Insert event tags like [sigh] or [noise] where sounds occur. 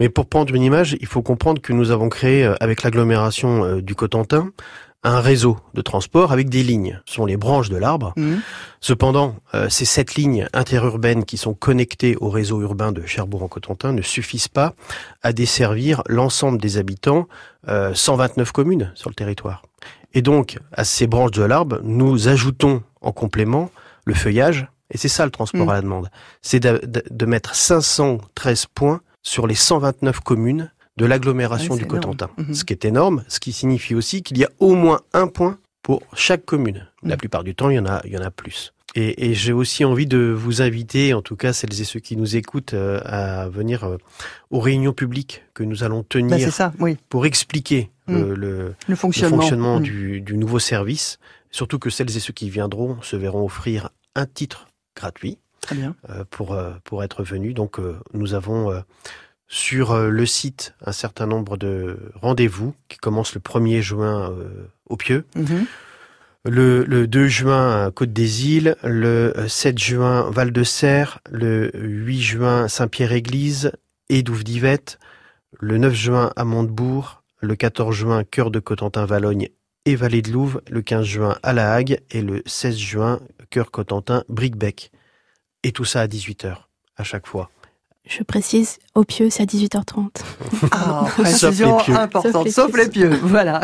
Mais pour prendre une image, il faut comprendre que nous avons créé, euh, avec l'agglomération euh, du Cotentin, un réseau de transport avec des lignes. Ce sont les branches de l'arbre. Mhm. Cependant, euh, ces sept lignes interurbaines qui sont connectées au réseau urbain de Cherbourg-en-Cotentin ne suffisent pas à desservir l'ensemble des habitants, euh, 129 communes sur le territoire. Et donc, à ces branches de l'arbre, nous ajoutons en complément le feuillage, et c'est ça le transport Mm. à la demande. C'est de, de- de mettre 513 points sur les 129 communes de l'agglomération Ouais, du. Cotentin. Mhm. Ce qui est énorme, ce qui signifie aussi qu'il y a au moins un point pour chaque commune. La Mm. plupart du temps, il y en a, il y en a plus. Et, et j'ai aussi envie de vous inviter, en tout cas celles et ceux qui nous écoutent, euh, à venir euh, aux réunions publiques que nous allons Bah, tenir ça, oui. pour expliquer euh, le, Le le fonctionnement. du, du nouveau service. Surtout que celles et ceux qui viendront se verront offrir un titre gratuit Très bien. pour, pour être venus. Donc nous avons sur euh, le site un certain nombre de rendez-vous qui commencent le 1er juin euh, au Pieux, Mhm. le, le 2 juin à Côte des Îles, le euh, 7 juin Val de Serre, le 8 juin Saint-Pierre-Église et Douve-d'Yvette, le 9 juin à Montebourg, le 14 juin Cœur de Cotentin-Valogne et Vallée de Louve, le 15 juin à La Hague. Et le 16 juin Cœur Cotentin Bricbec. Et tout ça à 18h à chaque fois. Je précise, au pieu, c'est à 18h30. Ah, [laughs] Sauf les précision pieux. importante. Sauf les Sauf les pieux. Voilà.